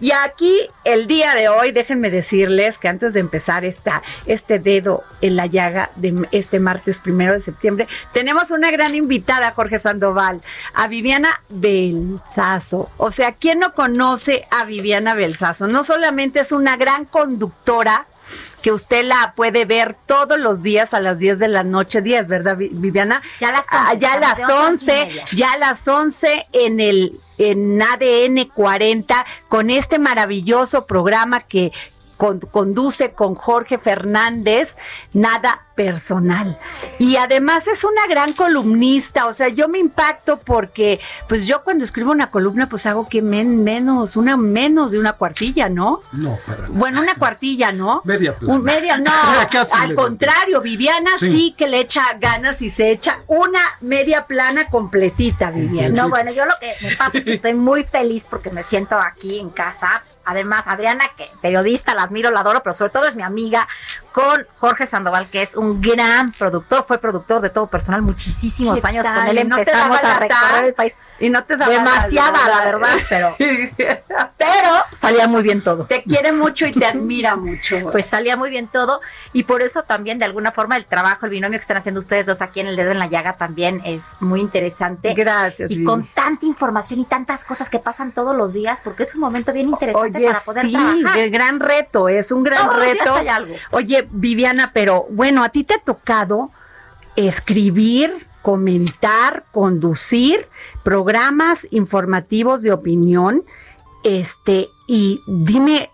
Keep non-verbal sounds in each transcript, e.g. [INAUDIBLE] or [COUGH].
Y aquí, el día de hoy, déjenme decirles que antes de empezar esta, este dedo en la llaga de este martes primero de septiembre, tenemos una gran invitada, Jorge Sandoval, a Viviana Belsazo. O sea, ¿quién no conoce a Viviana Belsazo? No solamente es una gran conductora, que usted la puede ver todos los días a las 10 de la noche, 10, ¿verdad, Viviana? Ya a las 11. Ah, ya a las 11, ya a las 11 en el en ADN 40 con este maravilloso programa que con- conduce con Jorge Fernández, nada personal. Y además es una gran columnista, o sea, yo me impacto porque, pues yo cuando escribo una columna, pues hago que men- menos, una menos de una cuartilla, ¿no? No, para. Bueno, una cuartilla, ¿no? Media plana. Un media, no. [LAUGHS] Casi al media contrario, Viviana sí. Sí. que le echa ganas y se echa una media plana completita, Viviana. No, bueno, yo lo que me pasa es que estoy muy feliz porque me siento aquí en casa. Además, Adriana, que periodista, la admiro, la adoro, pero sobre todo es mi amiga, con Jorge Sandoval, que es un gran productor, fue productor de todo personal muchísimos ¿Qué años. tal? Con él ¿Y no te empezamos daba a recorrer el país. Y no te daba Demasiada, la verdad, pero, [LAUGHS] pero salía muy bien todo. Te quiere mucho y te admira mucho. [LAUGHS] Pues salía muy bien todo y por eso también de alguna forma el trabajo, el binomio que están haciendo ustedes dos aquí en el dedo en la llaga también es muy interesante. Gracias. Y con tanta información y tantas cosas que pasan todos los días, porque es un momento bien interesante Oye, para poder sí, trabajar. el gran reto, es un gran Todos los días reto. hay algo. Oye, Viviana, pero bueno, a ti te ha tocado escribir, comentar, conducir programas informativos de opinión, este, y dime,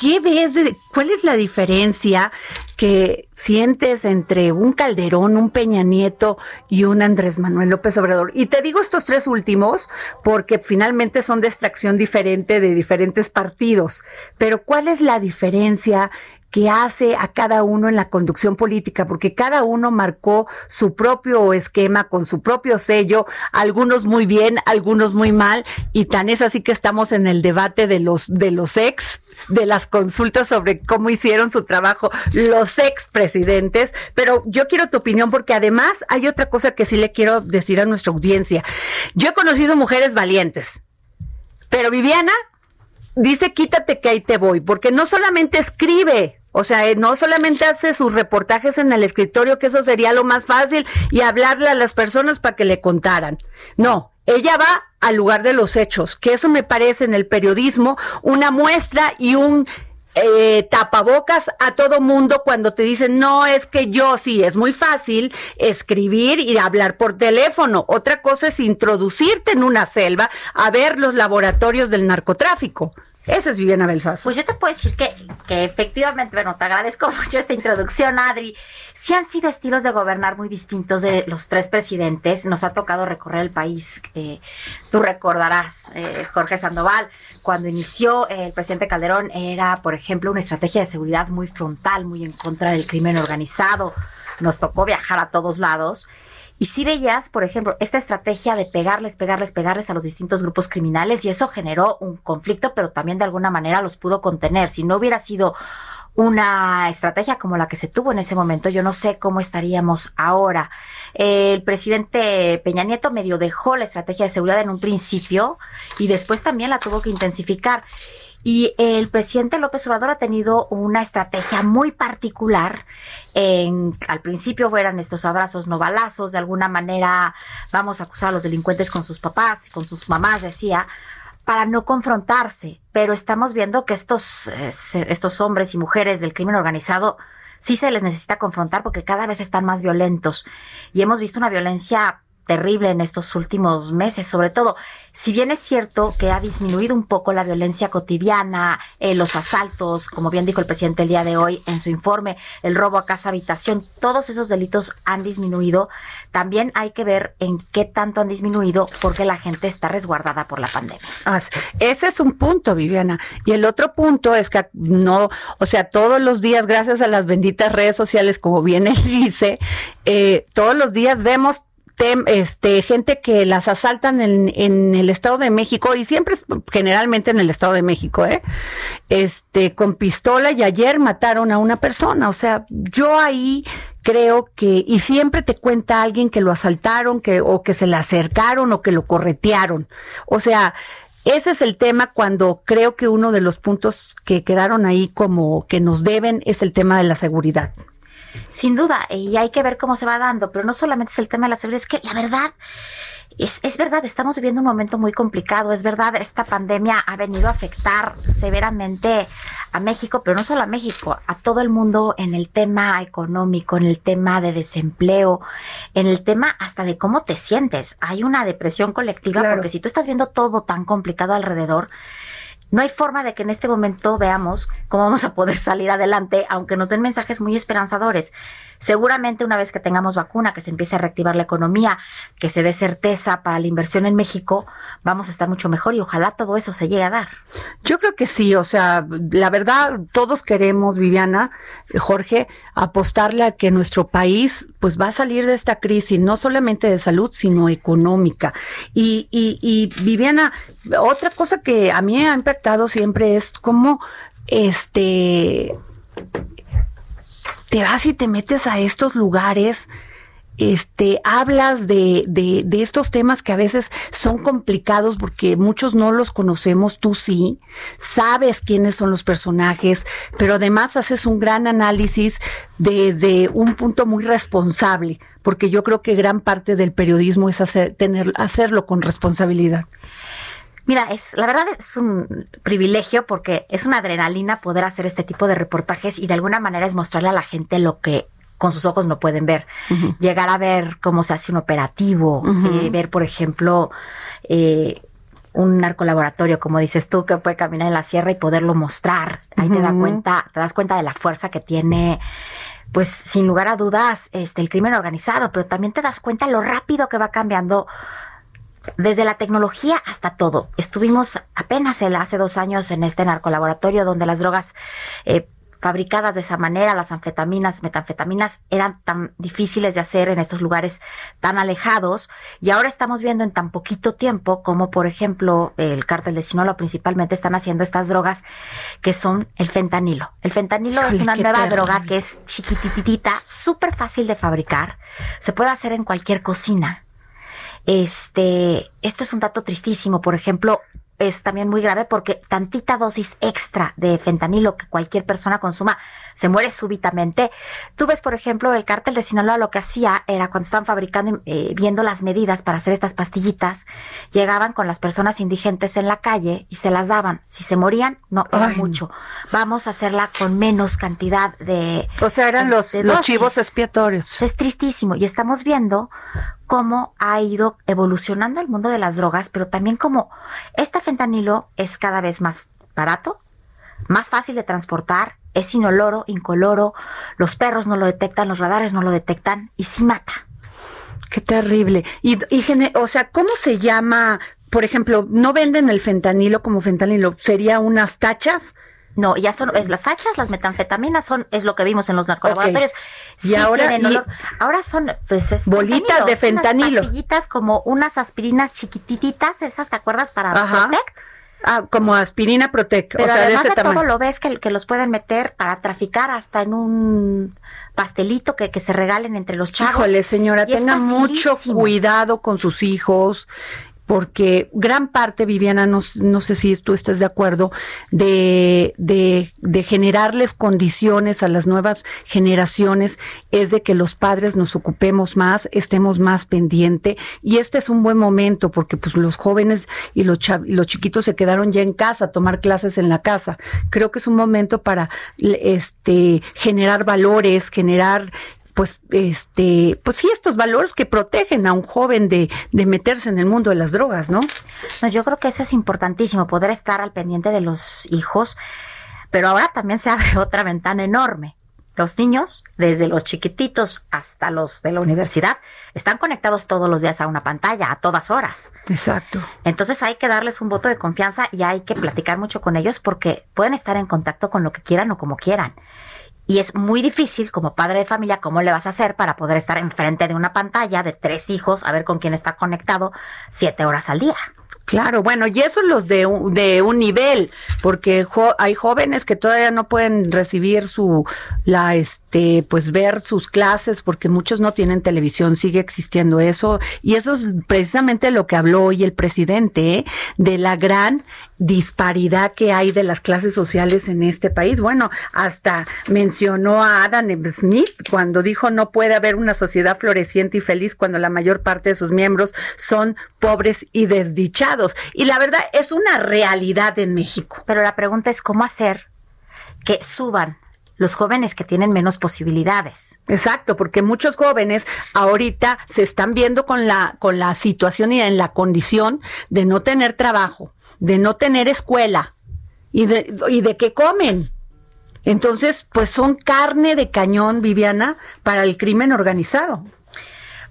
¿qué ves? De, ¿Cuál es la diferencia que sientes entre un Calderón, un Peña Nieto y un Andrés Manuel López Obrador? Y te digo estos tres últimos porque finalmente son de extracción diferente de diferentes partidos. Pero ¿cuál es la diferencia? Que hace a cada uno en la conducción política, porque cada uno marcó su propio esquema con su propio sello, algunos muy bien, algunos muy mal, y tan es así que estamos en el debate de los de los ex, de las consultas sobre cómo hicieron su trabajo los ex presidentes, pero yo quiero tu opinión porque además hay otra cosa que sí le quiero decir a nuestra audiencia. Yo he conocido mujeres valientes, pero Viviana dice quítate que ahí te voy, porque no solamente escribe, o sea, eh, no solamente hace sus reportajes en el escritorio, que eso sería lo más fácil, y hablarle a las personas para que le contaran. No, ella va al lugar de los hechos, que eso me parece en el periodismo una muestra y un eh, tapabocas a todo mundo cuando te dicen, no, es que yo sí, es muy fácil escribir y hablar por teléfono. Otra cosa es introducirte en una selva a ver los laboratorios del narcotráfico. Esa es Viviana Belsazo. Pues yo te puedo decir que, que efectivamente, bueno, te agradezco [LAUGHS] mucho esta introducción, Adri. Sí han sido estilos de gobernar muy distintos de los tres presidentes. Nos ha tocado recorrer el país. eh, tú recordarás, eh, Jorge Sandoval, cuando inició eh, el presidente Calderón era, por ejemplo, una estrategia de seguridad muy frontal, muy en contra del crimen organizado. Nos tocó viajar a todos lados. Y si veías, por ejemplo, esta estrategia de pegarles, pegarles, pegarles a los distintos grupos criminales y eso generó un conflicto, pero también de alguna manera los pudo contener. Si no hubiera sido una estrategia como la que se tuvo en ese momento, yo no sé cómo estaríamos ahora. El presidente Peña Nieto medio dejó la estrategia de seguridad en un principio y después también la tuvo que intensificar. Y el presidente López Obrador ha tenido una estrategia muy particular. En, al principio fueran estos abrazos no balazos, de alguna manera vamos a acusar a los delincuentes con sus papás, con sus mamás, decía, para no confrontarse. Pero estamos viendo que estos, eh, estos hombres y mujeres del crimen organizado sí se les necesita confrontar porque cada vez están más violentos. Y hemos visto una violencia terrible en estos últimos meses, sobre todo. Si bien es cierto que ha disminuido un poco la violencia cotidiana, eh, los asaltos, como bien dijo el presidente el día de hoy en su informe, el robo a casa habitación, todos esos delitos han disminuido. También hay que ver en qué tanto han disminuido porque la gente está resguardada por la pandemia. Ese es un punto, Viviana. Y el otro punto es que no, o sea, todos los días, gracias a las benditas redes sociales, como bien él [LAUGHS] dice, eh, todos los días vemos este, gente que las asaltan en, en, el Estado de México y siempre generalmente en el Estado de México, ¿eh? Este, con pistola y ayer mataron a una persona. O sea, yo ahí creo que, y siempre te cuenta alguien que lo asaltaron, que, o que se le acercaron o que lo corretearon. O sea, ese es el tema cuando creo que uno de los puntos que quedaron ahí como que nos deben es el tema de la seguridad. Sin duda, y hay que ver cómo se va dando, pero no solamente es el tema de la seguridad, es que la verdad, es, es, verdad, estamos viviendo un momento muy complicado, es verdad, esta pandemia ha venido a afectar severamente a México, pero no solo a México, a todo el mundo en el tema económico, en el tema de desempleo, en el tema hasta de cómo te sientes. Hay una depresión colectiva porque si tú estás viendo todo tan complicado alrededor, no hay forma de que en este momento veamos cómo vamos a poder salir adelante, aunque nos den mensajes muy esperanzadores. Seguramente una vez que tengamos vacuna, que se empiece a reactivar la economía, que se dé certeza para la inversión en México, vamos a estar mucho mejor y ojalá todo eso se llegue a dar. Yo creo que sí, o sea, la verdad, todos queremos, Viviana, Jorge, apostarle a que nuestro país pues va a salir de esta crisis, no solamente de salud, sino económica. Y, y, y Viviana, otra cosa que a mí ha impactado siempre es cómo este te vas y te metes a estos lugares, este, hablas de, de, de, estos temas que a veces son complicados porque muchos no los conocemos, tú sí, sabes quiénes son los personajes, pero además haces un gran análisis desde un punto muy responsable, porque yo creo que gran parte del periodismo es hacer, tener, hacerlo con responsabilidad. Mira, es la verdad es un privilegio porque es una adrenalina poder hacer este tipo de reportajes y de alguna manera es mostrarle a la gente lo que con sus ojos no pueden ver. Llegar a ver cómo se hace un operativo, eh, ver, por ejemplo, eh, un narcolaboratorio, como dices tú, que puede caminar en la sierra y poderlo mostrar. Ahí te das cuenta, te das cuenta de la fuerza que tiene pues sin lugar a dudas, este, el crimen organizado, pero también te das cuenta lo rápido que va cambiando desde la tecnología hasta todo. Estuvimos apenas el, hace dos años en este narcolaboratorio donde las drogas eh, fabricadas de esa manera, las anfetaminas, metanfetaminas, eran tan difíciles de hacer en estos lugares tan alejados. Y ahora estamos viendo en tan poquito tiempo como, por ejemplo, el cártel de Sinaloa principalmente están haciendo estas drogas que son el fentanilo. El fentanilo es una nueva droga que es chiquititita, súper fácil de fabricar. Se puede hacer en cualquier cocina este, esto es un dato tristísimo. Por ejemplo, es también muy grave porque tantita dosis extra de fentanilo que cualquier persona consuma se muere súbitamente. Tú ves, por ejemplo, el cártel de Sinaloa lo que hacía era cuando estaban fabricando, eh, viendo las medidas para hacer estas pastillitas, llegaban con las personas indigentes en la calle y se las daban. Si se morían, no era mucho. Vamos a hacerla con menos cantidad de. O sea, eran los, los chivos expiatorios. Es tristísimo. Y estamos viendo cómo ha ido evolucionando el mundo de las drogas, pero también como este fentanilo es cada vez más barato, más fácil de transportar, es inoloro, incoloro, los perros no lo detectan, los radares no lo detectan y sí mata. Qué terrible. Y, y o sea, ¿cómo se llama? Por ejemplo, no venden el fentanilo como fentanilo, sería unas tachas no, ya son es las fachas, las metanfetaminas son es lo que vimos en los narcolaboratorios. y ahora ahora son pues bolitas de fentanilo, pastillitas como unas aspirinas chiquititas, esas te acuerdas para Protect. Ah, como aspirina Protect. Pero o sea, además de, todo lo ves que, que los pueden meter para traficar hasta en un pastelito que, que se regalen entre los chavos. Híjole, señora, tenga mucho cuidado con sus hijos porque gran parte, Viviana, no, no, sé si tú estás de acuerdo, de, de, de, generarles condiciones a las nuevas generaciones es de que los padres nos ocupemos más, estemos más pendiente y este es un buen momento porque pues los jóvenes y los, los chiquitos se quedaron ya en casa a tomar clases en la casa. Creo que es un momento para este generar valores, generar pues, este, pues sí, estos valores que protegen a un joven de, de meterse en el mundo de las drogas, ¿no? No, yo creo que eso es importantísimo, poder estar al pendiente de los hijos, pero ahora también se [LAUGHS] abre otra ventana enorme. Los niños, desde los chiquititos hasta los de la universidad, están conectados todos los días a una pantalla, a todas horas. Exacto. Entonces hay que darles un voto de confianza y hay que platicar mucho con ellos porque pueden estar en contacto con lo que quieran o como quieran. Y es muy difícil como padre de familia, ¿cómo le vas a hacer para poder estar enfrente de una pantalla de tres hijos, a ver con quién está conectado siete horas al día? Claro, bueno, y eso los de, un- de un nivel, porque hay jóvenes que todavía no pueden recibir su, la, este, pues ver sus clases, porque muchos no tienen televisión, sigue existiendo eso, y eso es precisamente lo que habló hoy el presidente, ¿eh? de la gran disparidad que hay de las clases sociales en este país. Bueno, hasta mencionó a Adam Smith cuando dijo no puede haber una sociedad floreciente y feliz cuando la mayor parte de sus miembros son pobres y desdichados. Y la verdad es una realidad en México. Pero la pregunta es cómo hacer que suban los jóvenes que tienen menos posibilidades. Exacto, porque muchos jóvenes ahorita se están viendo con la con la situación y en la condición de no tener trabajo, de no tener escuela y de y de qué comen. Entonces, pues son carne de cañón, Viviana, para el crimen organizado.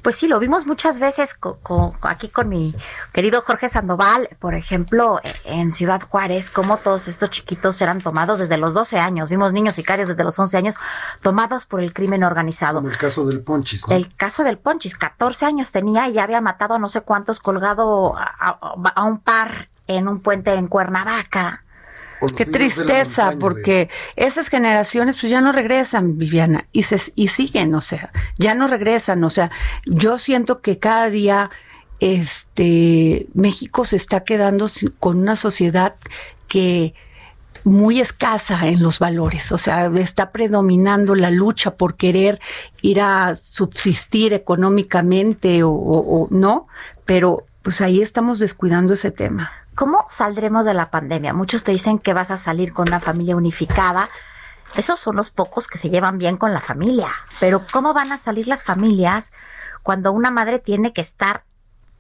Pues sí, lo vimos muchas veces co- co- aquí con mi querido Jorge Sandoval, por ejemplo, e- en Ciudad Juárez, cómo todos estos chiquitos eran tomados desde los 12 años. Vimos niños sicarios desde los 11 años tomados por el crimen organizado. Como el caso del Ponchis, ¿no? El caso del Ponchis, 14 años tenía y ya había matado a no sé cuántos colgado a, a- a un par en un puente en Cuernavaca. Qué tristeza, montaña, porque esas generaciones pues ya no regresan, Viviana, y se y siguen, o sea, ya no regresan, o sea, yo siento que cada día este México se está quedando con una sociedad que muy escasa en los valores, o sea, está predominando la lucha por querer ir a subsistir económicamente o, o- o no, pero pues ahí estamos descuidando ese tema. ¿Cómo saldremos de la pandemia? Muchos te dicen que vas a salir con una familia unificada. Esos son los pocos que se llevan bien con la familia. Pero ¿cómo van a salir las familias cuando una madre tiene que estar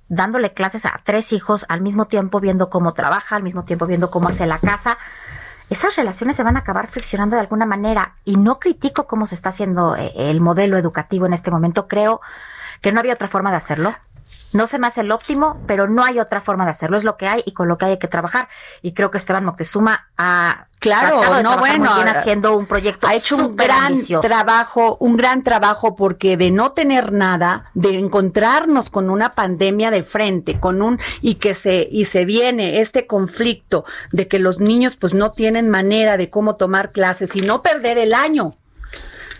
dándole clases a tres hijos al mismo tiempo viendo cómo trabaja, al mismo tiempo viendo cómo hace la casa? Esas relaciones se van a acabar friccionando de alguna manera y no critico cómo se está haciendo eh, el modelo educativo en este momento. Creo que no había otra forma de hacerlo. No se me hace el óptimo, pero no hay otra forma de hacerlo. Es lo que hay y con lo que hay, que trabajar. Y creo que Esteban Moctezuma ha Claro, no, bueno, bien haciendo un proyecto ha hecho un gran ambicioso. trabajo, un gran trabajo porque de no tener nada, de encontrarnos con una pandemia de frente, con un y que se y se viene este conflicto de que los niños pues no tienen manera de cómo tomar clases y no perder el año.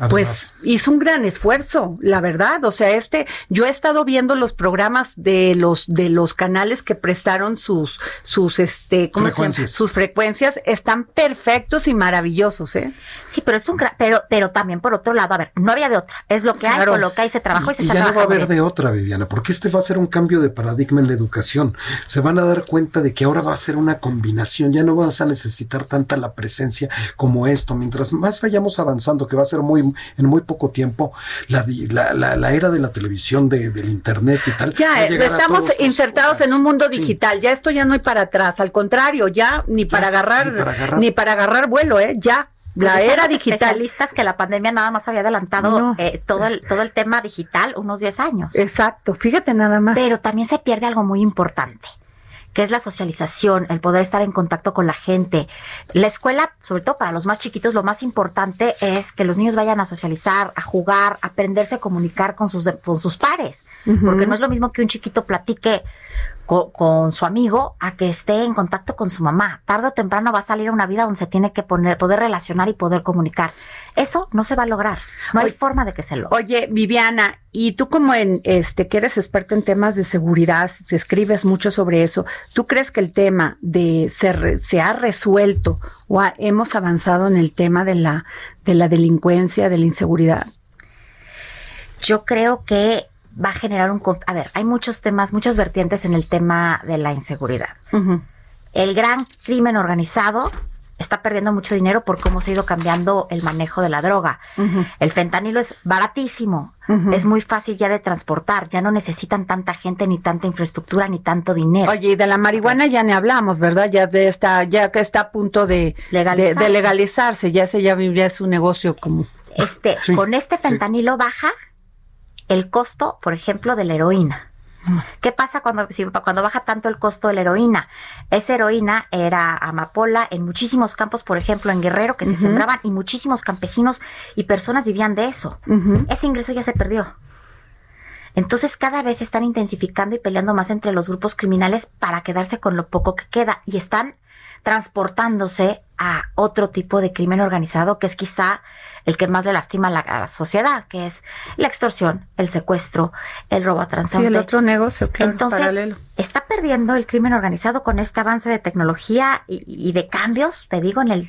Pues hizo un gran esfuerzo, la verdad. O sea, este, yo he estado viendo los programas de los de los canales que prestaron sus sus este, ¿cómo se llama? Frecuencias. Sus frecuencias están perfectos y maravillosos, ¿eh? Sí, pero es un gran, pero, pero también por otro lado, a ver, no había de otra. Es lo que hay, Claro. con lo que hay se trabajó y, se Y está ya no va a trabajando haber bien. de otra, Viviana, porque este va a ser un cambio de paradigma en la educación. Se van a dar cuenta de que ahora va a ser una combinación, ya no vas a necesitar tanta la presencia como esto. Mientras más vayamos avanzando, que va a ser muy en muy poco tiempo, la, di- la, la, la era de la televisión, de, del internet y tal. Ya, eh, estamos insertados en un mundo Sí. digital. Ya esto ya no hay para atrás. Al contrario, ya ni para agarrar, ni para agarrar. ni para agarrar vuelo, ¿eh? Ya. La era digital. especialistas que la pandemia nada más había adelantado No. eh, todo, el, todo el tema digital unos 10 años. Exacto. Fíjate nada más. Pero también se pierde algo muy importante, que es la socialización, el poder estar en contacto con la gente. La escuela, sobre todo para los más chiquitos, lo más importante es que los niños vayan a socializar, a jugar, a aprenderse a comunicar con sus, con sus pares. Porque no es lo mismo que un chiquito platique co- con, su amigo a que esté en contacto con su mamá. Tarde o temprano va a salir a una vida donde se tiene que poner, poder relacionar y poder comunicar. Eso no se va a lograr. No hay forma de que se logre. Oye, Viviana, y tú como en este que eres experta en temas de seguridad, se escribes mucho sobre eso, ¿tú crees que el tema de se, se ha resuelto o ha- hemos avanzado en el tema de la de la delincuencia, de la inseguridad? Yo creo que va a generar un... A ver, hay muchos temas, muchas vertientes en el tema de la inseguridad. El gran crimen organizado está perdiendo mucho dinero por cómo se ha ido cambiando el manejo de la droga. El fentanilo es baratísimo, es muy fácil ya de transportar, ya no necesitan tanta gente, ni tanta infraestructura, ni tanto dinero. Oye, y de la marihuana ya ni hablamos, ¿verdad? Ya de esta, ya que está a punto de legalizarse, de, legalizarse ya se ya, ya es un negocio como. Este, con este fentanilo baja el costo, por ejemplo, de la heroína. ¿Qué pasa cuando, cuando baja tanto el costo de la heroína? Esa heroína era amapola en muchísimos campos, por ejemplo, en Guerrero, que se sembraban y muchísimos campesinos y personas vivían de eso. Ese ingreso ya se perdió. Entonces cada vez están intensificando y peleando más entre los grupos criminales para quedarse con lo poco que queda y están transportándose a otro tipo de crimen organizado que es quizá el que más le lastima a la, sociedad, que es la extorsión, el secuestro, el robo a transporte. Sí, el otro negocio, claro, Entonces, está perdiendo el crimen organizado con este avance de tecnología y, de cambios, te digo, en el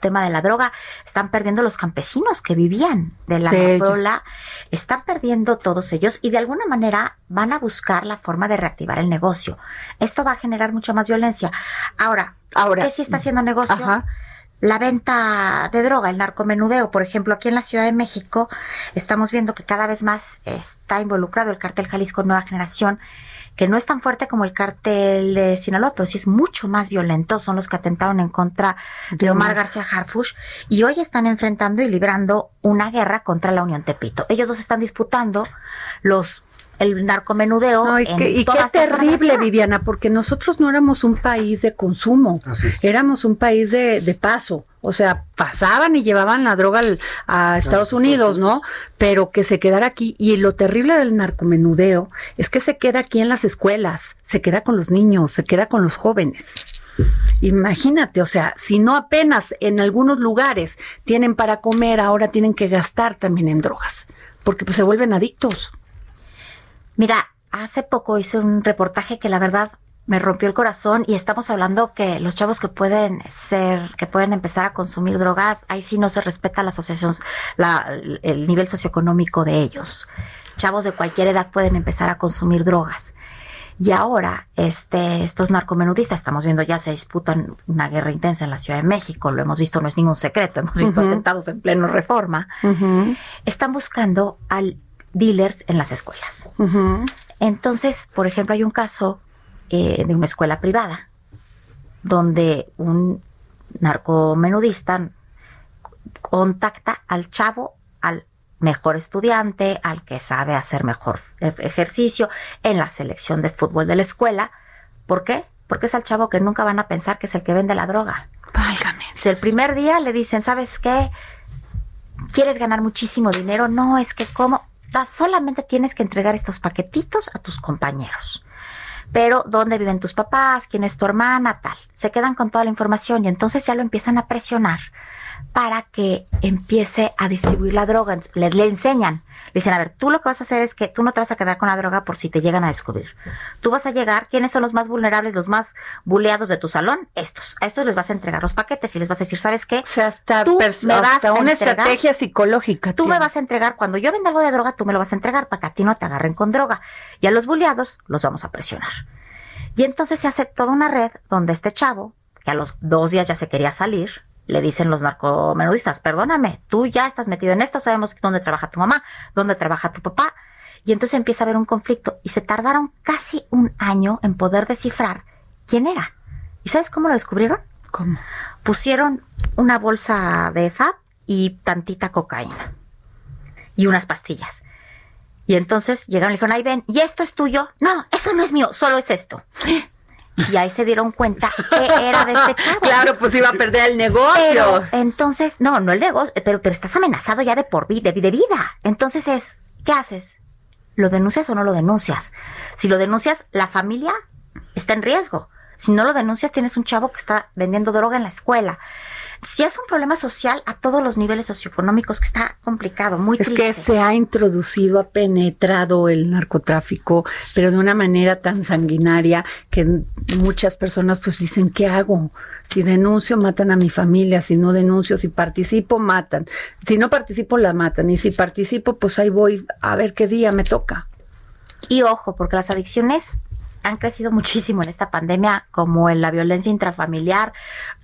tema de la droga, están perdiendo los campesinos que vivían de la amapola, están perdiendo todos ellos y de alguna manera van a buscar la forma de reactivar el negocio. Esto va a generar mucha más violencia. Ahora, Ahora, ¿qué sí está haciendo negocio? La venta de droga, el narcomenudeo, por ejemplo, aquí en la Ciudad de México estamos viendo que cada vez más está involucrado el cartel Jalisco Nueva Generación, que no es tan fuerte como el cartel de Sinaloa, pero sí es mucho más violento. Son los que atentaron en contra de Omar García Harfush y hoy están enfrentando y librando una guerra contra la Unión Tepito. Ellos dos están disputando los el narcomenudeo. y, qué terrible, Viviana, porque nosotros no éramos un país de consumo, éramos un país de, de paso. O sea, pasaban y llevaban la droga a Estados Unidos, ¿no? Pero que se quedara aquí. Y lo terrible del narcomenudeo es que se queda aquí en las escuelas, se queda con los niños, se queda con los jóvenes. Imagínate, o sea, si no apenas en algunos lugares tienen para comer, ahora tienen que gastar también en drogas, porque pues se vuelven adictos. Mira, hace poco hice un reportaje que la verdad me rompió el corazón y estamos hablando que los chavos que pueden ser, que pueden empezar a consumir drogas, ahí sí no se respeta la asociación, la, el nivel socioeconómico de ellos. Chavos de cualquier edad pueden empezar a consumir drogas. Y ahora, este, estos narcomenudistas, estamos viendo ya se disputan una guerra intensa en la Ciudad de México, lo hemos visto, no es ningún secreto, hemos visto atentados en pleno reforma, están buscando al dealers en las escuelas. Entonces, por ejemplo, hay un caso eh, de una escuela privada donde un narcomenudista contacta al chavo, al mejor estudiante, al que sabe hacer mejor ejercicio en la selección de fútbol de la escuela. ¿Por qué? Porque es al chavo que nunca van a pensar que es el que vende la droga. Válgame. el primer día le dicen, ¿sabes qué? ¿Quieres ganar muchísimo dinero? No, es que como solamente tienes que entregar estos paquetitos a tus compañeros. Pero dónde viven tus papás, quién es tu hermana, tal. Se quedan con toda la información y entonces ya lo empiezan a presionar para que empiece a distribuir la droga. Le, le enseñan, le dicen, a ver, tú lo que vas a hacer es que tú no te vas a quedar con la droga por si te llegan a descubrir. Tú vas a llegar, ¿quiénes son los más vulnerables, los más buleados de tu salón? Estos. A estos les vas a entregar los paquetes y les vas a decir, ¿sabes qué? O sea, hasta, tú me vas a una estrategia psicológica. Tú me vas a entregar, cuando yo venda algo de droga, tú me lo vas a entregar para que a ti no te agarren con droga. Y a los buleados los vamos a presionar. Y entonces se hace toda una red donde este chavo, que a los dos días ya se quería salir, le dicen los narcomenudistas, perdóname, tú ya estás metido en esto, sabemos dónde trabaja tu mamá, dónde trabaja tu papá. Y entonces empieza a haber un conflicto y se tardaron casi un año en poder descifrar quién era. ¿Y sabes cómo lo descubrieron? ¿Cómo? Pusieron una bolsa de FAB y tantita cocaína y unas pastillas. Y entonces llegaron y dijeron, ahí ven, ¿y esto es tuyo? No, eso no es mío, solo es esto. [LAUGHS] Y ahí se dieron cuenta que era de este chavo. [LAUGHS] Claro, pues iba a perder el negocio. entonces, no, no el negocio, pero, pero estás amenazado ya de por vida, de, de vida. Entonces es, ¿qué haces? ¿Lo denuncias o no lo denuncias? Si lo denuncias, la familia está en riesgo. Si no lo denuncias, tienes un chavo que está vendiendo droga en la escuela si es un problema social a todos los niveles socioeconómicos que está complicado, muy es que se ha introducido, ha penetrado el narcotráfico, pero de una manera tan sanguinaria que muchas personas pues dicen, ¿qué hago? Si denuncio, matan a mi familia, si no denuncio, si participo, matan. Si no participo, la matan. Y si participo, pues ahí voy a ver qué día me toca. Y ojo, porque las adicciones han crecido muchísimo en esta pandemia, como en la violencia intrafamiliar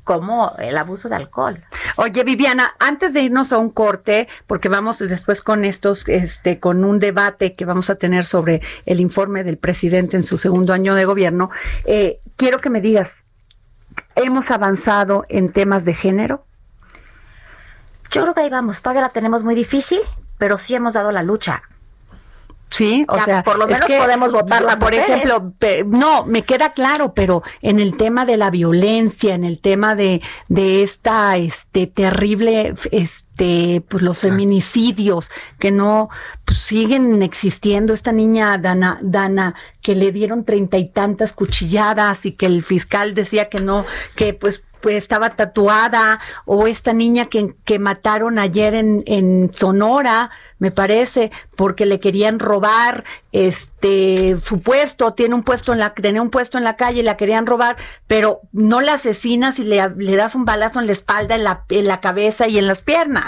como el abuso de alcohol. Oye, Viviana, antes de irnos a un corte, porque vamos después con estos, este, con un debate que vamos a tener sobre el informe del presidente en su segundo año de gobierno, eh, quiero que me digas, ¿hemos avanzado en temas de género? Yo creo que ahí vamos, todavía la tenemos muy difícil, pero sí hemos dado la lucha. Sí, o sea, por lo menos podemos votar las Por ejemplo, no, me queda claro, pero en el tema de la violencia, en el tema de, de esta, este, terrible, este, pues los feminicidios que no, pues siguen existiendo. Esta niña Dana, Dana, que le dieron treinta y tantas cuchilladas y que el fiscal decía que no, que pues pues estaba tatuada, o esta niña que, que mataron ayer en, en Sonora, me parece, porque le querían robar este su puesto, tiene un puesto en la, tenía un puesto en la calle, la querían robar, pero no la asesinas y le, le das un balazo en la espalda, en la, en la cabeza y en las piernas.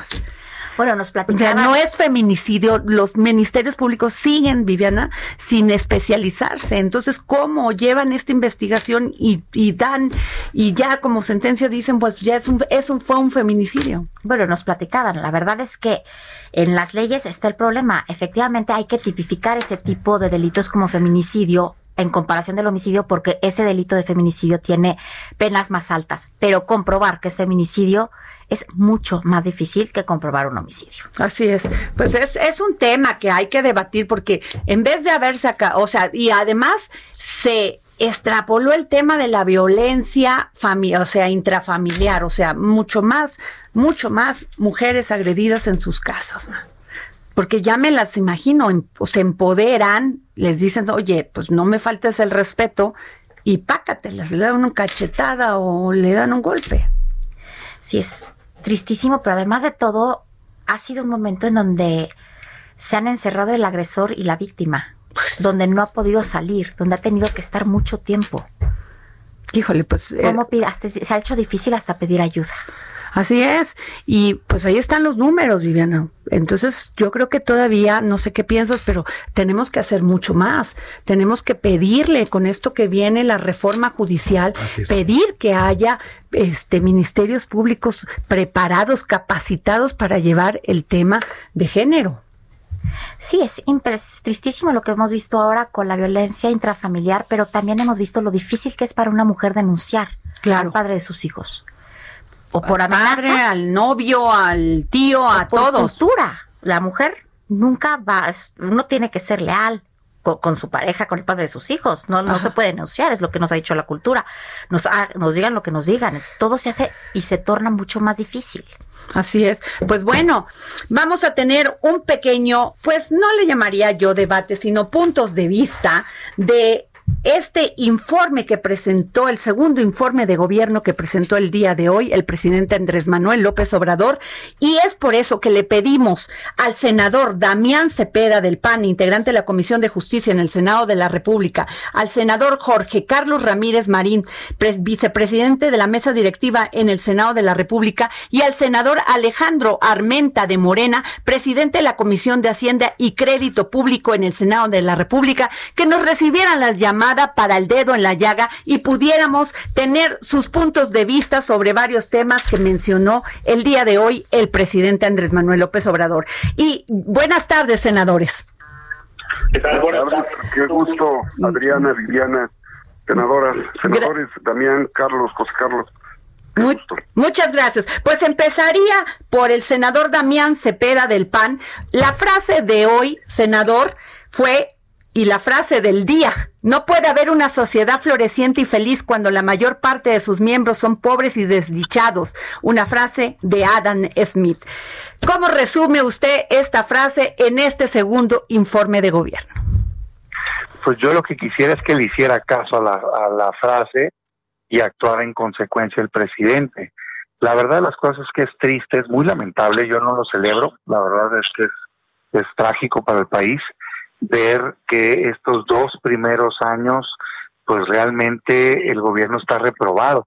Bueno, nos. O sea, no es feminicidio. Los ministerios públicos siguen, Viviana, sin especializarse. Entonces, ¿cómo llevan esta investigación y, y dan, y ya como sentencia dicen, pues ya es un, eso fue un feminicidio? Bueno, nos platicaban. La verdad es que en las leyes está el problema. Efectivamente, hay que tipificar ese tipo de delitos como feminicidio en comparación del homicidio porque ese delito de feminicidio tiene penas más altas, pero comprobar que es feminicidio es mucho más difícil que comprobar un homicidio. Así es. Pues es, es un tema que hay que debatir porque en vez de haberse acá, o sea, y además se extrapoló el tema de la violencia o sea, intrafamiliar, o sea, mucho más, mucho más mujeres agredidas en sus casas porque ya me las imagino, se empoderan, les dicen, oye, pues no me faltes el respeto y pácatelas, le dan una cachetada o le dan un golpe. Sí, es tristísimo, pero además de todo, ha sido un momento en donde se han encerrado el agresor y la víctima, pues, donde no ha podido salir, donde ha tenido que estar mucho tiempo. Híjole, pues... Eh, ¿Cómo se ha hecho difícil hasta pedir ayuda. Así es. Y pues ahí están los números, Viviana. Entonces yo creo que todavía, no sé qué piensas, pero tenemos que hacer mucho más. Tenemos que pedirle con esto que viene la reforma judicial, pedir que haya este ministerios públicos preparados, capacitados para llevar el tema de género. Sí, es, tristísimo lo que hemos visto ahora con la violencia intrafamiliar, pero también hemos visto lo difícil que es para una mujer denunciar al padre de sus hijos o por al padre, al novio, al tío, a por todos. cultura. La mujer nunca va, uno tiene que ser leal con, su pareja, con el padre de sus hijos. No, no se puede denunciar, es lo que nos ha dicho la cultura. Nos, ah, nos digan lo que nos digan. Todo se hace y se torna mucho más difícil. Así es. Pues bueno, vamos a tener un pequeño, pues no le llamaría yo debate, sino puntos de vista de este informe que presentó, el segundo informe de gobierno que presentó el día de hoy el presidente Andrés Manuel López Obrador, y es por eso que le pedimos al senador Damián Cepeda del PAN, integrante de la Comisión de Justicia en el Senado de la República, al senador Jorge Carlos Ramírez Marín, vicepresidente de la mesa directiva en el Senado de la República, y al senador Alejandro Armenta de Morena, presidente de la Comisión de Hacienda y Crédito Público en el Senado de la República, que nos recibieran las llamadas para el dedo en la llaga y pudiéramos tener sus puntos de vista sobre varios temas que mencionó el día de hoy el presidente Andrés Manuel López Obrador. Y buenas tardes, senadores. ¿Qué Qué gusto, Adriana, Viviana, senadoras, senadores, Damián, Carlos, José Carlos. muchas gracias. Pues empezaría por el senador Damián Cepeda del PAN. La frase de hoy, senador, fue y la frase del día, no puede haber una sociedad floreciente y feliz cuando la mayor parte de sus miembros son pobres y desdichados. Una frase de Adam Smith. ¿Cómo resume usted esta frase en este segundo informe de gobierno? Pues yo lo que quisiera es que le hiciera caso a la, frase y actuara en consecuencia el presidente. La verdad de las cosas es que es triste, es muy lamentable, yo no lo celebro, la verdad es que es trágico para el país ver que estos dos primeros años, pues realmente el gobierno está reprobado.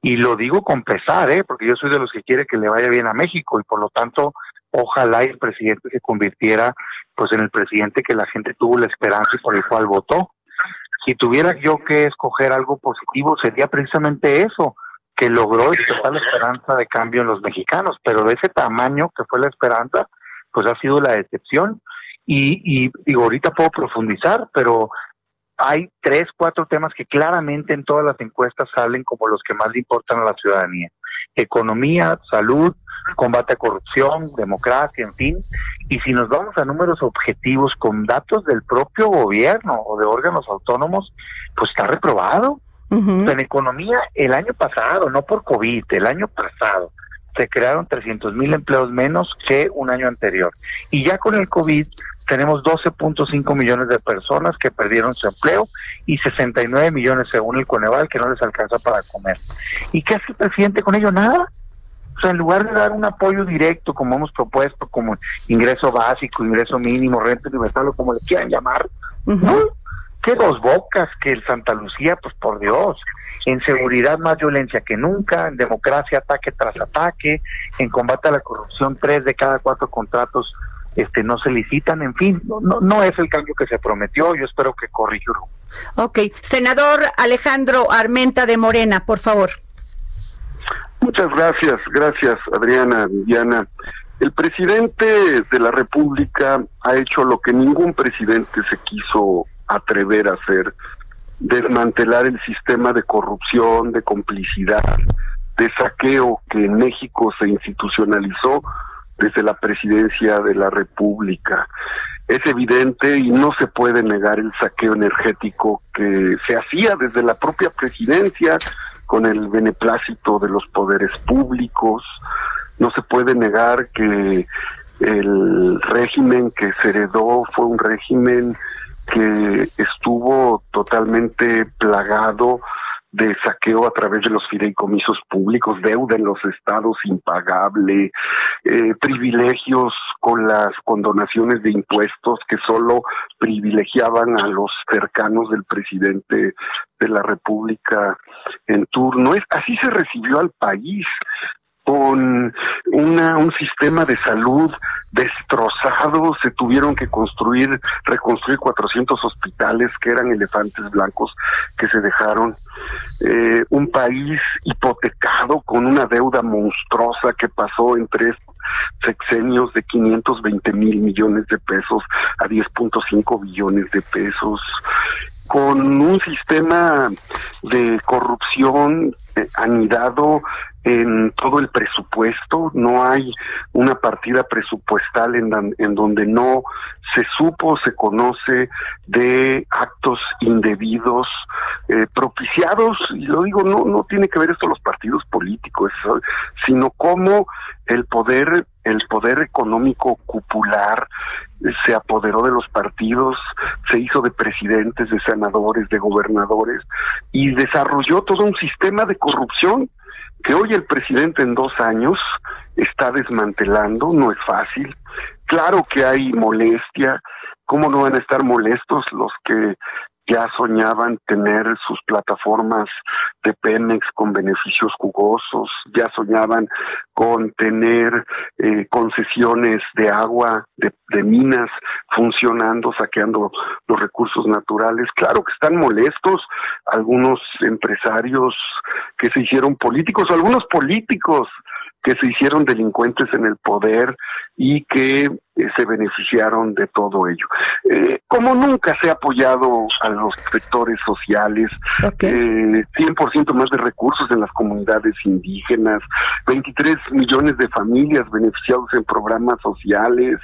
Y lo digo con pesar, ¿eh? porque yo soy de los que quiere que le vaya bien a México y por lo tanto, ojalá el presidente se convirtiera pues en el presidente que la gente tuvo la esperanza y por el cual votó. Si tuviera yo que escoger algo positivo, sería precisamente eso, que logró expresar la esperanza de cambio en los mexicanos, pero de ese tamaño que fue la esperanza, pues ha sido la decepción. Y, y digo, ahorita puedo profundizar, pero hay tres, cuatro temas que claramente en todas las encuestas salen como los que más le importan a la ciudadanía. Economía, salud, combate a corrupción, democracia, en fin. Y si nos vamos a números objetivos con datos del propio gobierno o de órganos autónomos, pues está reprobado. En economía, el año pasado, no por COVID, el año pasado, se crearon 300 mil empleos menos que un año anterior. Y ya con el COVID tenemos 12.5 millones de personas que perdieron su empleo y 69 millones según el Coneval que no les alcanza para comer. ¿Y qué hace el presidente con ello? Nada. O sea, en lugar de dar un apoyo directo, como hemos propuesto, como ingreso básico, ingreso mínimo, renta universal o como le quieran llamar, que dos bocas, que el Santa Lucía, pues por Dios, en seguridad más violencia que nunca, en democracia ataque tras ataque, en combate a la corrupción tres de cada cuatro contratos este no se licitan, en fin, no, no, es el cambio que se prometió, yo espero que corrija. Ok, senador Alejandro Armenta de Morena, por favor. Muchas gracias, gracias Adriana, Diana. El presidente de la República ha hecho lo que ningún presidente se quiso atrever a hacer, desmantelar el sistema de corrupción, de complicidad, de saqueo que en México se institucionalizó desde la presidencia de la República. Es evidente y no se puede negar el saqueo energético que se hacía desde la propia presidencia con el beneplácito de los poderes públicos. No se puede negar que el régimen que se heredó fue un régimen que estuvo totalmente plagado de saqueo a través de los fideicomisos públicos, deuda en los estados impagable, eh, privilegios con las condonaciones de impuestos que solo privilegiaban a los cercanos del presidente de la República en turno. Es, así se recibió al país con una, un sistema de salud destrozado, se tuvieron que construir, reconstruir 400 hospitales que eran elefantes blancos que se dejaron, eh, un país hipotecado con una deuda monstruosa que pasó en tres sexenios de 520 mil millones de pesos a 10.5 billones de pesos, con un sistema de corrupción anidado en todo el presupuesto, no hay una partida presupuestal en, en donde no se supo, se conoce de actos indebidos eh, propiciados, y lo digo, no, no tiene que ver esto los partidos políticos, sino cómo el poder, el poder económico cupular se apoderó de los partidos, se hizo de presidentes, de senadores, de gobernadores, y desarrolló todo un sistema de corrupción que hoy el presidente en dos años está desmantelando, no es fácil. Claro que hay molestia, ¿cómo no van a estar molestos los que ya soñaban tener sus plataformas de Pemex con beneficios jugosos, ya soñaban con tener eh, concesiones de agua, de, de, minas funcionando, saqueando los recursos naturales. Claro que están molestos algunos empresarios que se hicieron políticos, algunos políticos que se hicieron delincuentes en el poder y que eh, se beneficiaron de todo ello. Eh, como nunca se ha apoyado a los sectores sociales, eh, 100% más de recursos en las comunidades indígenas, 23 millones de familias beneficiados en programas sociales,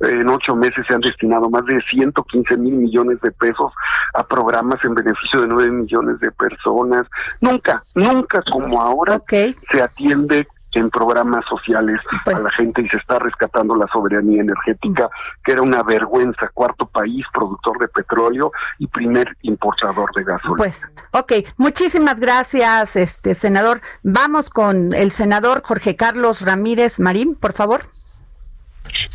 en ocho meses se han destinado más de 115 mil millones de pesos a programas en beneficio de 9 millones de personas. Nunca, nunca como ahora se atiende en programas sociales a Pues- la gente y se está rescatando la soberanía energética, que era una vergüenza, cuarto país productor de petróleo y primer importador de gasolina. Pues, ok, muchísimas gracias, este senador. Vamos con el senador Jorge Carlos Ramírez Marín, por favor.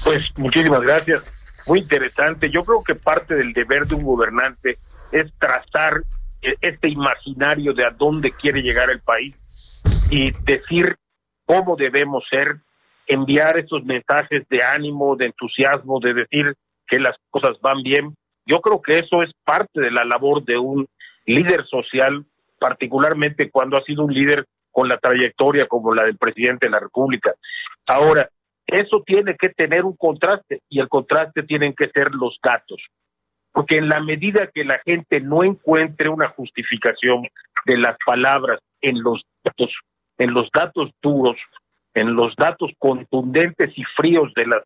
Pues muchísimas gracias. Muy interesante. Yo creo que parte del deber de un gobernante es trazar eh, este imaginario de a dónde quiere llegar el país y decir cómo debemos ser, enviar estos mensajes de ánimo, de entusiasmo, de decir que las cosas van bien. Yo creo que eso es parte de la labor de un líder social, particularmente cuando ha sido un líder con la trayectoria como la del presidente de la República. Ahora, eso tiene que tener un contraste y el contraste tienen que ser los datos. Porque en la medida que la gente no encuentre una justificación de las palabras en los datos, en los datos duros, en los datos contundentes y fríos de las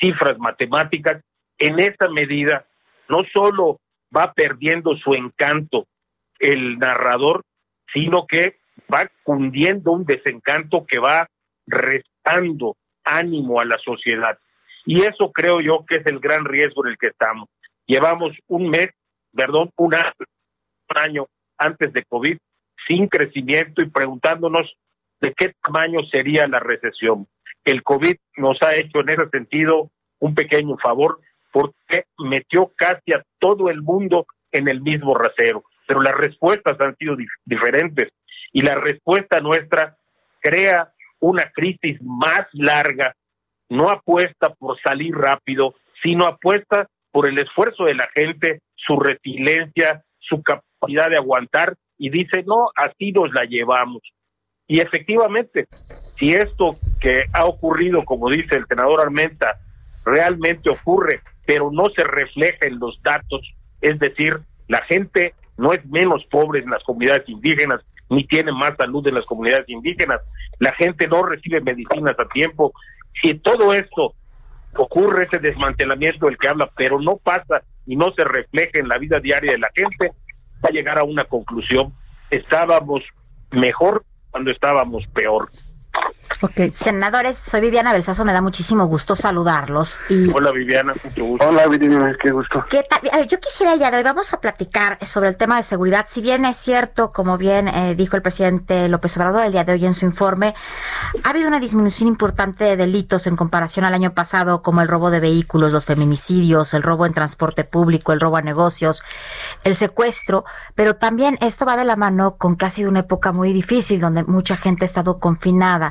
cifras matemáticas, en esa medida no solo va perdiendo su encanto el narrador, sino que va cundiendo un desencanto que va restando ánimo a la sociedad. Y eso creo yo que es el gran riesgo en el que estamos. Llevamos un mes, perdón, un año, antes de COVID sin crecimiento y preguntándonos de qué tamaño sería la recesión. El COVID nos ha hecho en ese sentido un pequeño favor porque metió casi a todo el mundo en el mismo rasero, pero las respuestas han sido diferentes y la respuesta nuestra crea una crisis más larga, no apuesta por salir rápido, sino apuesta por el esfuerzo de la gente, su resiliencia, su capacidad de aguantar y dice, no, así nos la llevamos. Y efectivamente, si esto que ha ocurrido, como dice el senador Armenta, realmente ocurre, pero no se refleja en los datos, es decir, la gente no es menos pobre en las comunidades indígenas, ni tiene más salud en las comunidades indígenas, la gente no recibe medicinas a tiempo. Si todo esto ocurre, ese desmantelamiento del que habla, pero no pasa y no se refleja en la vida diaria de la gente, va a llegar a una conclusión. Estábamos mejor cuando estábamos peor. Ok, senadores, soy Viviana Belsazo, me da muchísimo gusto saludarlos. Y... Hola Viviana, mucho gusto. Hola Viviana, qué gusto. ¿Qué tal? Yo quisiera el día de hoy, vamos a platicar sobre el tema de seguridad. Si bien es cierto, como bien eh, dijo el presidente López Obrador el día de hoy en su informe, ha habido una disminución importante de delitos en comparación al año pasado, como el robo de vehículos, los feminicidios, el robo en transporte público, el robo a negocios, el secuestro, pero también esto va de la mano con que ha sido una época muy difícil, donde mucha gente ha estado confinada.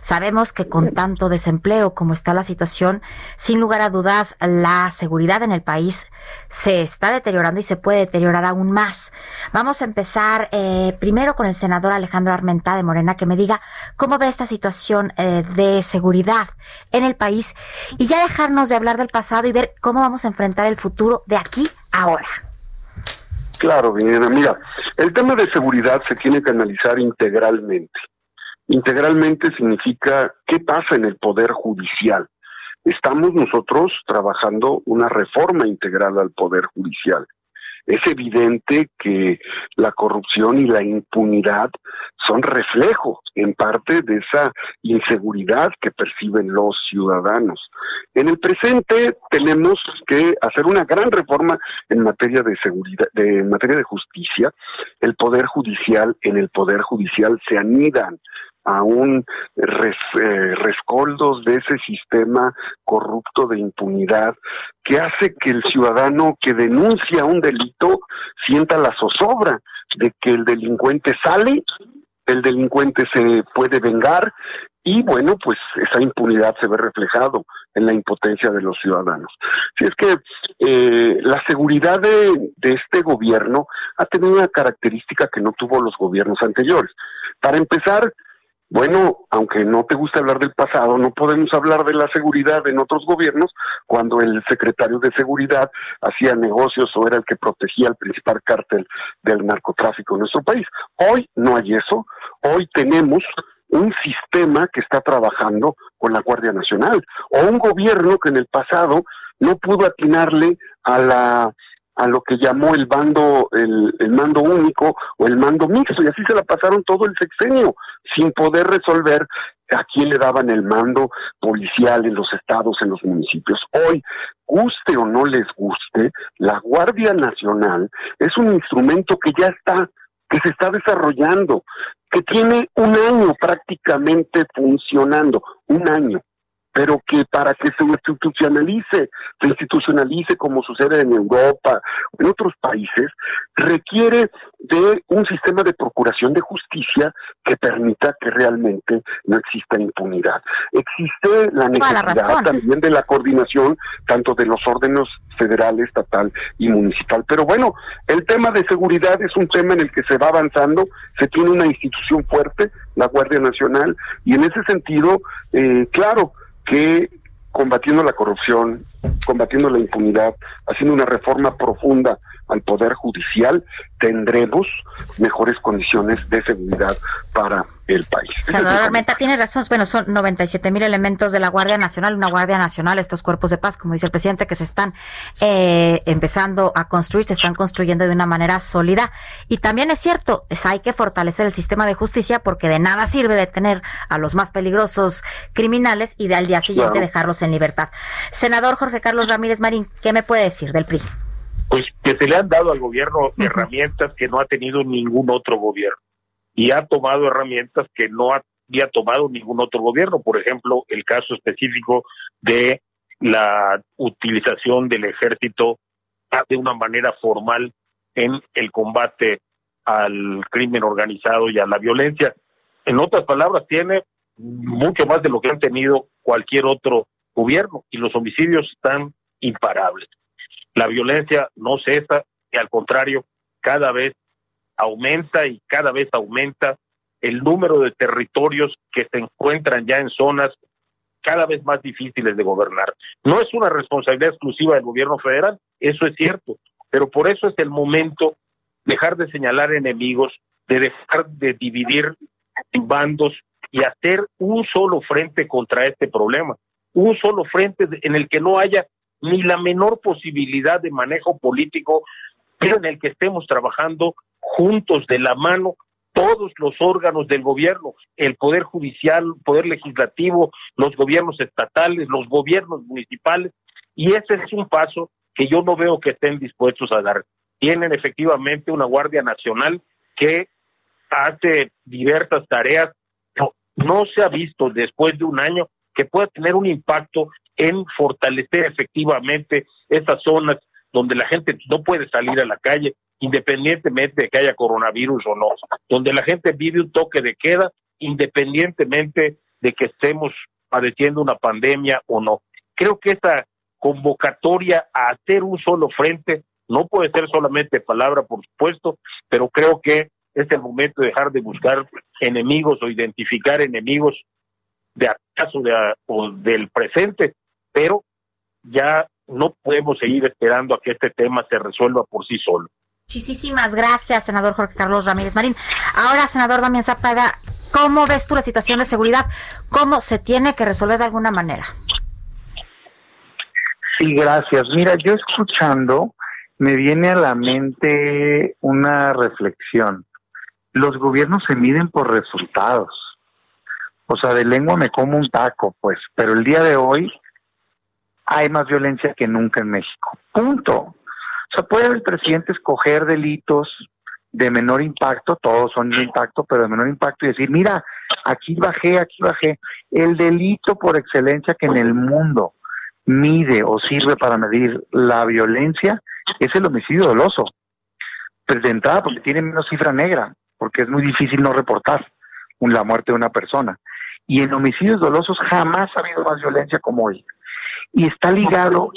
Sabemos que con tanto desempleo como está la situación, sin lugar a dudas, la seguridad en el país se está deteriorando y se puede deteriorar aún más. Vamos a empezar eh, primero con el senador Alejandro Armenta de Morena, que me diga cómo ve esta situación eh, de seguridad en el país y ya dejarnos de hablar del pasado y ver cómo vamos a enfrentar el futuro de aquí ahora. Claro, Mira, el tema de seguridad se tiene que analizar integralmente. Integralmente significa qué pasa en el Poder Judicial. Estamos nosotros trabajando una reforma integral al Poder Judicial. Es evidente que la corrupción y la impunidad son reflejo en parte de esa inseguridad que perciben los ciudadanos. En el presente tenemos que hacer una gran reforma en materia de seguridad, de, en materia de justicia. El poder judicial, en el poder judicial se anidan aún eh, rescoldos de ese sistema corrupto de impunidad que hace que el ciudadano que denuncia un delito sienta la zozobra de que el delincuente sale, el delincuente se puede vengar y bueno, pues esa impunidad se ve reflejado en la impotencia de los ciudadanos. Si es que eh, la seguridad de, de este gobierno ha tenido una característica que no tuvo los gobiernos anteriores. Para empezar, bueno, aunque no te guste hablar del pasado, no podemos hablar de la seguridad en otros gobiernos cuando el secretario de seguridad hacía negocios o era el que protegía al principal cártel del narcotráfico en nuestro país. Hoy no hay eso. Hoy tenemos un sistema que está trabajando con la Guardia Nacional o un gobierno que en el pasado no pudo atinarle a la a lo que llamó el bando, el, el, mando único o el mando mixto, y así se la pasaron todo el sexenio, sin poder resolver a quién le daban el mando policial en los estados, en los municipios. Hoy, guste o no les guste, la Guardia Nacional es un instrumento que ya está, que se está desarrollando, que tiene un año prácticamente funcionando, un año pero que para que se institucionalice, se institucionalice como sucede en Europa en otros países, requiere de un sistema de procuración de justicia que permita que realmente no exista impunidad. Existe la necesidad también de la coordinación tanto de los órdenes federal, estatal y municipal. Pero bueno, el tema de seguridad es un tema en el que se va avanzando, se tiene una institución fuerte, la Guardia Nacional, y en ese sentido, eh, claro, que combatiendo la corrupción, combatiendo la impunidad, haciendo una reforma profunda al Poder Judicial, tendremos mejores condiciones de seguridad para el país. Senador Armenta tiene razón. Bueno, son 97 mil elementos de la Guardia Nacional, una Guardia Nacional, estos cuerpos de paz, como dice el presidente, que se están eh, empezando a construir, se están construyendo de una manera sólida. Y también es cierto, es, hay que fortalecer el sistema de justicia porque de nada sirve detener a los más peligrosos criminales y de al día siguiente dejarlos en libertad. Senador Jorge Carlos Ramírez Marín, ¿qué me puede decir del PRI? Pues que se le han dado al gobierno herramientas que no ha tenido ningún otro gobierno y ha tomado herramientas que no había tomado ningún otro gobierno. Por ejemplo, el caso específico de la utilización del ejército de una manera formal en el combate al crimen organizado y a la violencia. En otras palabras, tiene mucho más de lo que han tenido cualquier otro gobierno y los homicidios están imparables. La violencia no cesa y al contrario, cada vez aumenta y cada vez aumenta el número de territorios que se encuentran ya en zonas cada vez más difíciles de gobernar. No es una responsabilidad exclusiva del gobierno federal, eso es cierto, pero por eso es el momento dejar de señalar enemigos, de dejar de dividir bandos y hacer un solo frente contra este problema, un solo frente en el que no haya ni la menor posibilidad de manejo político, pero en el que estemos trabajando juntos de la mano todos los órganos del gobierno, el poder judicial, el poder legislativo, los gobiernos estatales, los gobiernos municipales, y ese es un paso que yo no veo que estén dispuestos a dar. Tienen efectivamente una Guardia Nacional que hace diversas tareas, pero no se ha visto después de un año que pueda tener un impacto en fortalecer efectivamente esas zonas donde la gente no puede salir a la calle, independientemente de que haya coronavirus o no, donde la gente vive un toque de queda, independientemente de que estemos padeciendo una pandemia o no. Creo que esta convocatoria a hacer un solo frente no puede ser solamente palabra, por supuesto, pero creo que es el momento de dejar de buscar enemigos o identificar enemigos de acaso o del presente, pero ya no podemos seguir esperando a que este tema se resuelva por sí solo. Muchísimas gracias, senador Jorge Carlos Ramírez Marín. Ahora, senador Damián Zapata, ¿cómo ves tú la situación de seguridad? ¿Cómo se tiene que resolver de alguna manera? Sí, gracias. Mira, yo escuchando, me viene a la mente una reflexión. Los gobiernos se miden por resultados. O sea, de lengua me como un taco, pues, pero el día de hoy hay más violencia que nunca en México. Punto. O sea, puede el presidente escoger delitos de menor impacto, todos son de impacto, pero de menor impacto, y decir, mira, aquí bajé, aquí bajé. El delito por excelencia que en el mundo mide o sirve para medir la violencia es el homicidio doloso. Presentada porque tiene menos cifra negra, porque es muy difícil no reportar la muerte de una persona. Y en homicidios dolosos jamás ha habido más violencia como hoy. Y está ligado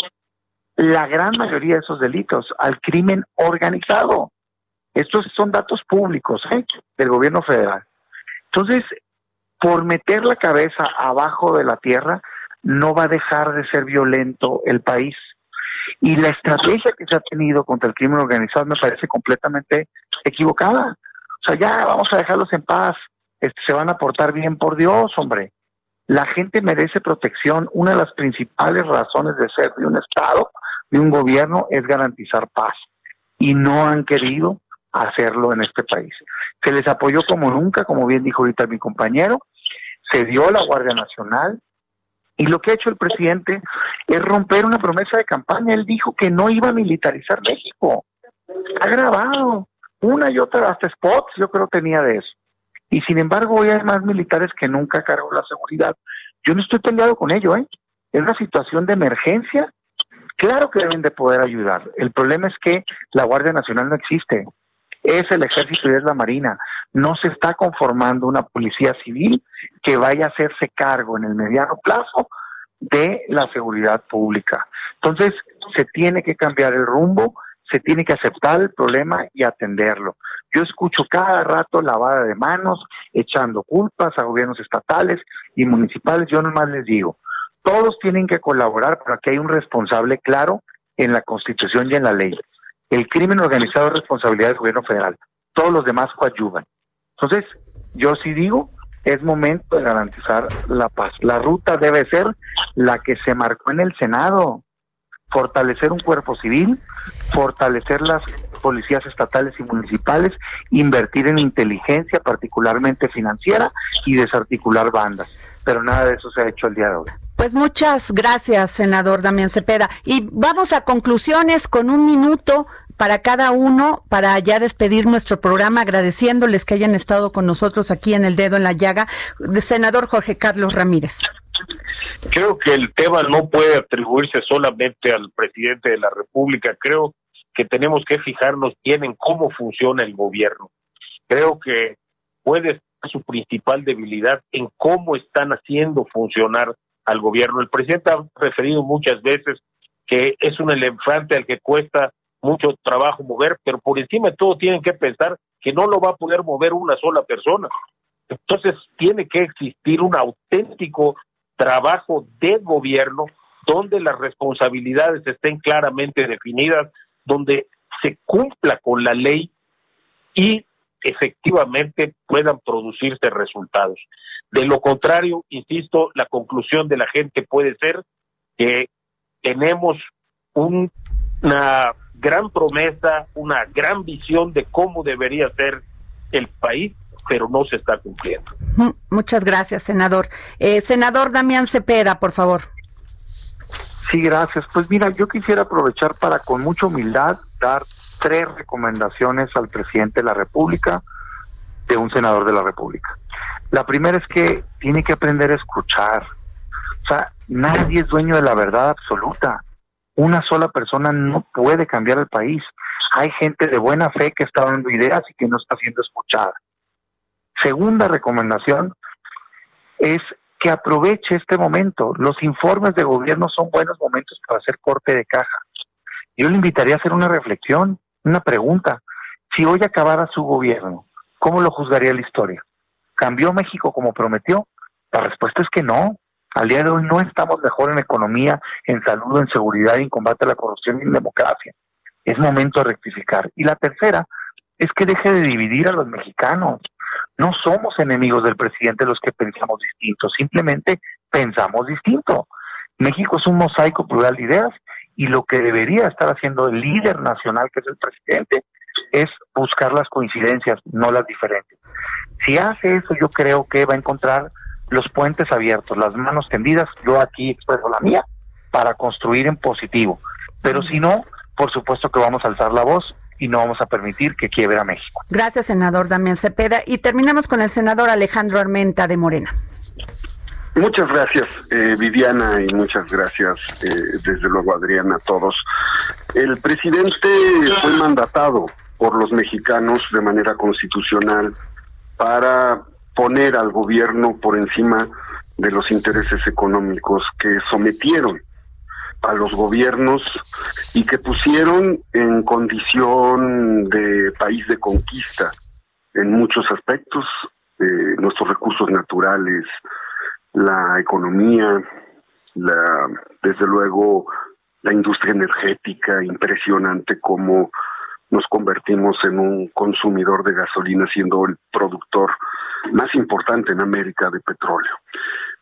la gran mayoría de esos delitos al crimen organizado. Estos son datos públicos ¿eh? del gobierno federal. Entonces, por meter la cabeza abajo de la tierra, no va a dejar de ser violento el país. Y la estrategia que se ha tenido contra el crimen organizado me parece completamente equivocada. O sea, ya vamos a dejarlos en paz. Este, se van a portar bien, por Dios, hombre. La gente merece protección. Una de las principales razones de ser de un Estado de un gobierno es garantizar paz y no han querido hacerlo en este país. Se les apoyó como nunca, como bien dijo ahorita mi compañero, se dio la Guardia Nacional y lo que ha hecho el presidente es romper una promesa de campaña. Él dijo que no iba a militarizar México. Ha grabado una y otra, hasta spots yo creo tenía de eso. Y sin embargo hoy hay más militares que nunca cargó la seguridad. Yo no estoy peleado con ello, ¿eh? Es una situación de emergencia. Claro que deben de poder ayudar. El problema es que la Guardia Nacional no existe. Es el ejército y es la marina. No se está conformando una policía civil que vaya a hacerse cargo en el mediano plazo de la seguridad pública. Entonces, se tiene que cambiar el rumbo, se tiene que aceptar el problema y atenderlo. Yo escucho cada rato lavada de manos, echando culpas a gobiernos estatales y municipales. Yo nomás les digo, todos tienen que colaborar, pero aquí hay un responsable claro en la Constitución y en la ley. El crimen organizado es responsabilidad del gobierno federal. Todos los demás coadyuvan. Entonces, yo sí digo, es momento de garantizar la paz. La ruta debe ser la que se marcó en el Senado. Fortalecer un cuerpo civil, fortalecer las policías estatales y municipales, invertir en inteligencia, particularmente financiera, y desarticular bandas. Pero nada de eso se ha hecho el día de hoy. Pues muchas gracias, senador Damián Cepeda. Y vamos a conclusiones con un minuto para cada uno, para ya despedir nuestro programa, agradeciéndoles que hayan estado con nosotros aquí en el dedo en la llaga. Senador Jorge Carlos Ramírez. Creo que el tema no puede atribuirse solamente al presidente de la República. Creo que tenemos que fijarnos bien en cómo funciona el gobierno. Creo que puede estar su principal debilidad en cómo están haciendo funcionar al gobierno. El presidente ha referido muchas veces que es un elefante al que cuesta mucho trabajo mover, pero por encima de todo tienen que pensar que no lo va a poder mover una sola persona. Entonces tiene que existir un auténtico trabajo de gobierno donde las responsabilidades estén claramente definidas, donde se cumpla con la ley y efectivamente puedan producirse resultados. De lo contrario, insisto, la conclusión de la gente puede ser que tenemos una gran promesa, una gran visión de cómo debería ser el país, pero no se está cumpliendo. Muchas gracias, senador. Eh, senador Damián Cepeda, por favor. Sí, gracias. Pues mira, yo quisiera aprovechar para con mucha humildad dar tres recomendaciones al presidente de la República de un senador de la República. La primera es que tiene que aprender a escuchar. O sea, nadie es dueño de la verdad absoluta. Una sola persona no puede cambiar el país. Hay gente de buena fe que está dando ideas y que no está siendo escuchada. Segunda recomendación es que aproveche este momento. Los informes de gobierno son buenos momentos para hacer corte de caja. Yo le invitaría a hacer una reflexión, una pregunta. Si hoy acabara su gobierno, ¿cómo lo juzgaría la historia? ¿Cambió México como prometió? La respuesta es que no. Al día de hoy no estamos mejor en economía, en salud, en seguridad, en combate a la corrupción y en democracia. Es momento de rectificar. Y la tercera es que deje de dividir a los mexicanos. No somos enemigos del presidente los que pensamos distinto, simplemente pensamos distinto. México es un mosaico plural de ideas y lo que debería estar haciendo el líder nacional, que es el presidente, es buscar las coincidencias, no las diferencias. Si hace eso, yo creo que va a encontrar los puentes abiertos, las manos tendidas, yo aquí expreso la mía, para construir en positivo. Pero si no, por supuesto que vamos a alzar la voz y no vamos a permitir que quiebre a México. Gracias, senador Damián Cepeda. Y terminamos con el senador Alejandro Armenta de Morena. Muchas gracias, eh, Viviana, y muchas gracias, eh, desde luego, Adriana, a todos. El presidente fue mandatado por los mexicanos de manera constitucional para poner al gobierno por encima de los intereses económicos que sometieron a los gobiernos y que pusieron en condición de país de conquista en muchos aspectos, eh, nuestros recursos naturales, la economía, la, desde luego la industria energética, impresionante como nos convertimos en un consumidor de gasolina siendo el productor más importante en América de petróleo.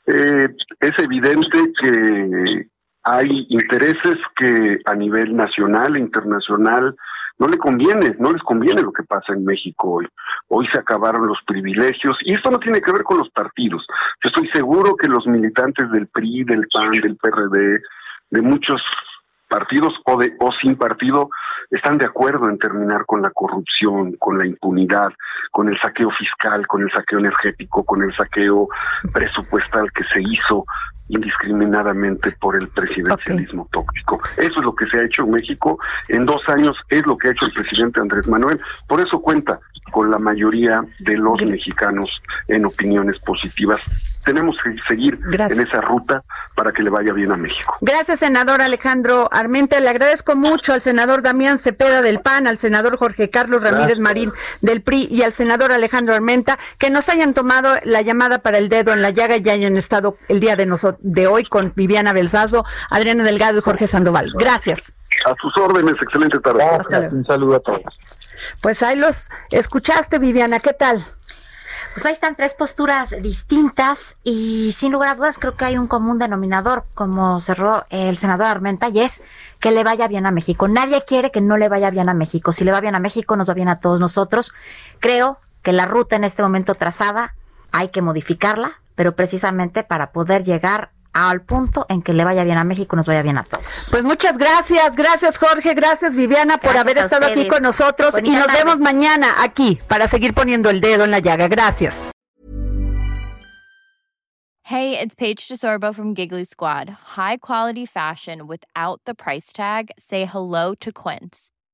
Eh, es evidente que hay intereses que a nivel nacional e internacional no le conviene, no les conviene lo que pasa en México hoy. Hoy se acabaron los privilegios y esto no tiene que ver con los partidos. Yo estoy seguro que los militantes del PRI, del PAN, del PRD, de muchos partidos o, de, o sin partido están de acuerdo en terminar con la corrupción, con la impunidad, con el saqueo fiscal, con el saqueo energético, con el saqueo presupuestal que se hizo indiscriminadamente por el presidencialismo tóxico. Eso es lo que se ha hecho en México en dos años, es lo que ha hecho el presidente Andrés Manuel. Por eso cuenta con la mayoría de los mexicanos en opiniones positivas. Tenemos que seguir en esa ruta para que le vaya bien a México. Gracias, senador Alejandro Armenta. Le agradezco mucho al senador Damián Cepeda del PAN, al senador Jorge Carlos Ramírez Marín del PRI y al senador Alejandro Armenta que nos hayan tomado la llamada para el dedo en la llaga y hayan estado el día de, de hoy con Viviana Belsazo, Adriana Delgado y Jorge Sandoval. Gracias. A sus órdenes, excelente tarde. Un saludo a todos. Pues ahí los escuchaste, Viviana, ¿qué tal? Pues ahí están tres posturas distintas y sin lugar a dudas creo que hay un común denominador, como cerró el senador Armenta, y es que le vaya bien a México. Nadie quiere que no le vaya bien a México. Si le va bien a México, nos va bien a todos nosotros. Creo que la ruta en este momento trazada hay que modificarla, pero precisamente para poder llegar al punto en que le vaya bien a México, nos vaya bien a todos. Pues muchas gracias, gracias Jorge, gracias Viviana por haber estado aquí con nosotros y nos vemos mañana aquí para seguir poniendo el dedo en la llaga. Gracias. Hey, it's Paige DeSorbo from Giggly Squad. High quality fashion without the price tag. Say hello to Quince.